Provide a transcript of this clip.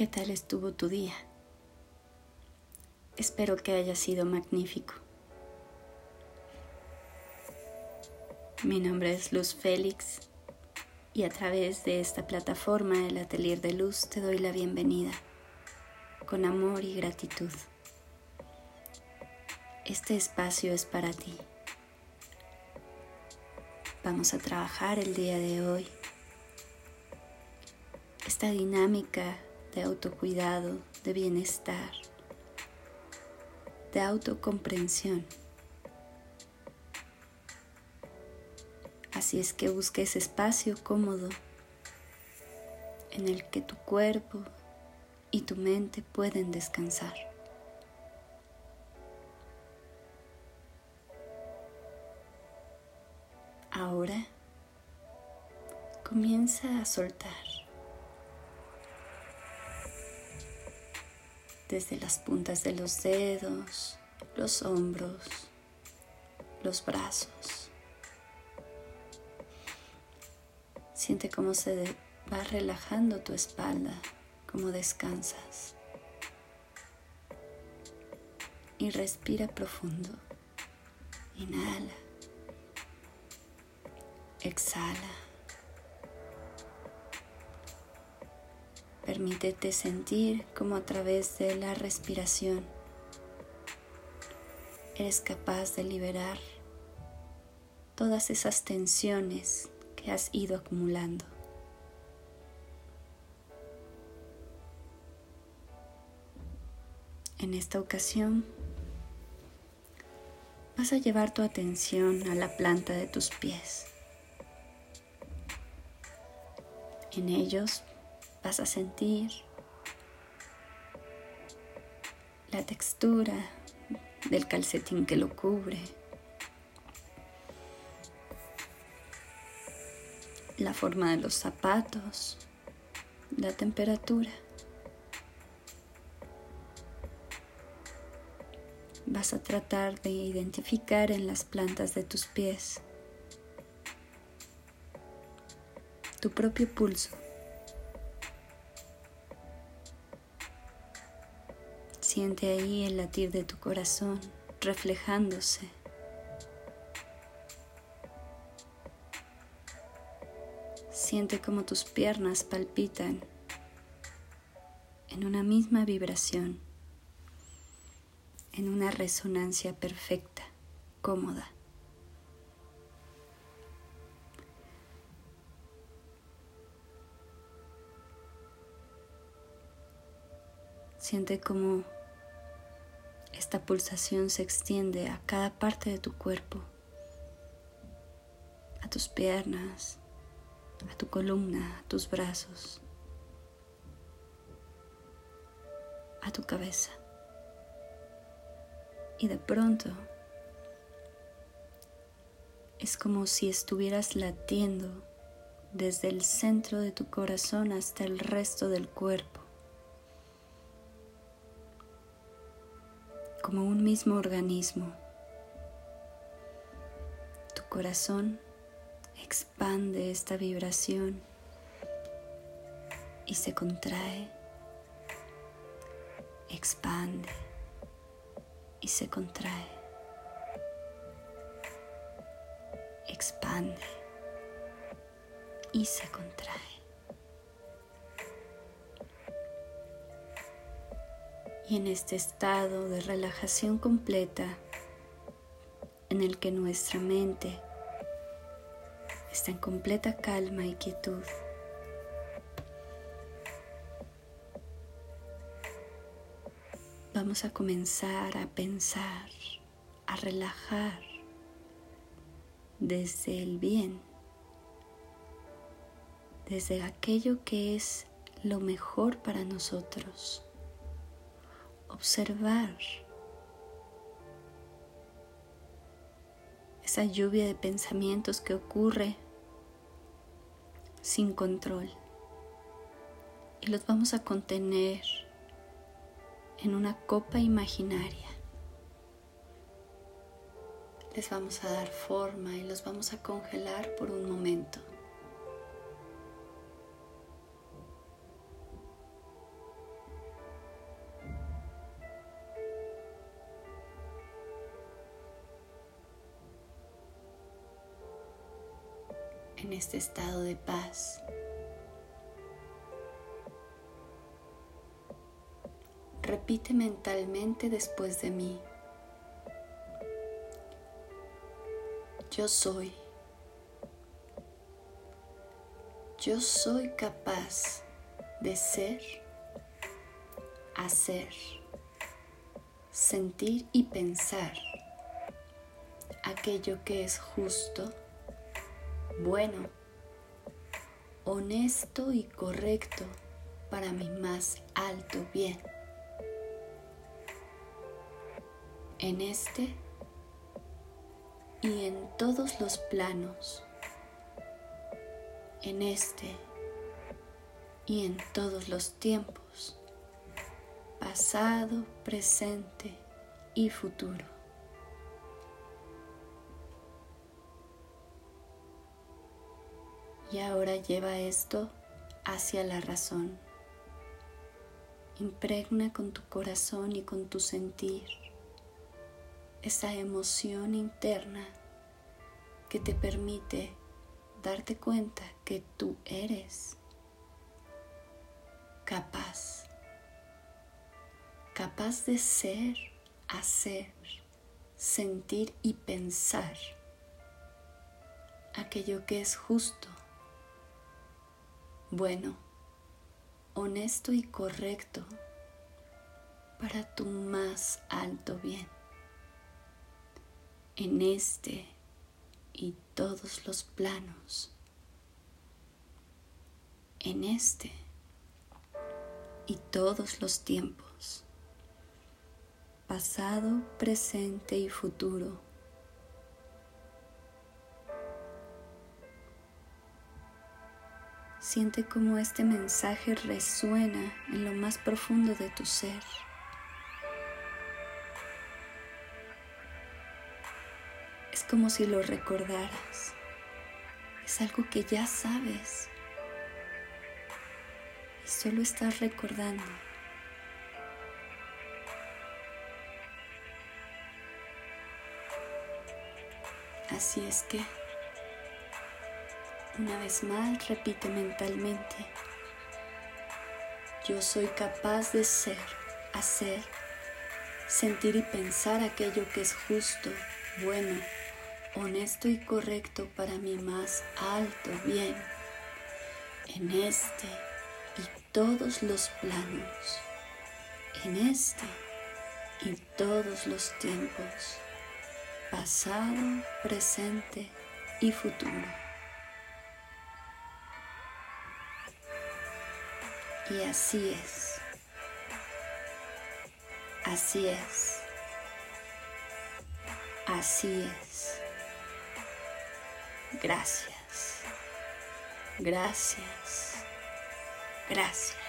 ¿Qué tal estuvo tu día? Espero que haya sido magnífico. Mi nombre es Luz Félix y a través de esta plataforma del Atelier de Luz te doy la bienvenida con amor y gratitud. Este espacio es para ti. Vamos a trabajar el día de hoy esta dinámica de autocuidado, de bienestar, de autocomprensión. Así es que busques espacio cómodo en el que tu cuerpo y tu mente pueden descansar. Ahora comienza a soltar. Desde las puntas de los dedos, los hombros, los brazos. Siente cómo se va relajando tu espalda, cómo descansas. Y respira profundo. Inhala. Exhala. Permítete sentir como a través de la respiración eres capaz de liberar todas esas tensiones que has ido acumulando. En esta ocasión vas a llevar tu atención a la planta de tus pies. En ellos vas a sentir la textura del calcetín que lo cubre, la forma de los zapatos, la temperatura. Vas a tratar de identificar en las plantas de tus pies tu propio pulso. Siente ahí el latir de tu corazón reflejándose. Siente como tus piernas palpitan en una misma vibración, en una resonancia perfecta, cómoda. Siente como esta pulsación se extiende a cada parte de tu cuerpo, a tus piernas, a tu columna, a tus brazos, a tu cabeza. Y de pronto es como si estuvieras latiendo desde el centro de tu corazón hasta el resto del cuerpo. Como un mismo organismo. Tu corazón expande esta vibración y se contrae, expande y se contrae, expande y se contrae. Y en este estado de relajación completa en el que nuestra mente está en completa calma y quietud. Vamos a comenzar a pensar, a relajar desde el bien, desde aquello que es lo mejor para nosotros observar esa lluvia de pensamientos que ocurre sin control y los vamos a contener en una copa imaginaria. Les vamos a dar forma y los vamos a congelar por un momento. En este estado de paz. Repite mentalmente después de mí. Yo soy. Yo soy capaz de ser, hacer, sentir y pensar aquello que es justo, bueno, honesto y correcto para mi más alto bien. En este y en todos los planos, en este y en todos los tiempos, pasado, presente y futuro. Y ahora lleva esto hacia la razón. Impregna con tu corazón y con tu sentir esa emoción interna que te permite darte cuenta que tú eres capaz, capaz de ser, hacer, sentir y pensar aquello que es justo, bueno, honesto y correcto para tu más alto bien. En este y todos los planos. En este y todos los tiempos. Pasado, presente y futuro Siente cómo este mensaje resuena en lo más profundo de tu ser. Es como si lo recordaras. Es algo que ya sabes. Y solo estás recordando. Así es que una vez más, repite mentalmente. Yo soy capaz de ser, hacer, sentir y pensar aquello que es justo, bueno, honesto y correcto para mi más alto bien en este y todos los planos, en este y todos los tiempos, pasado, presente y futuro. Y así es. Así es. Así es. Gracias. Gracias. Gracias.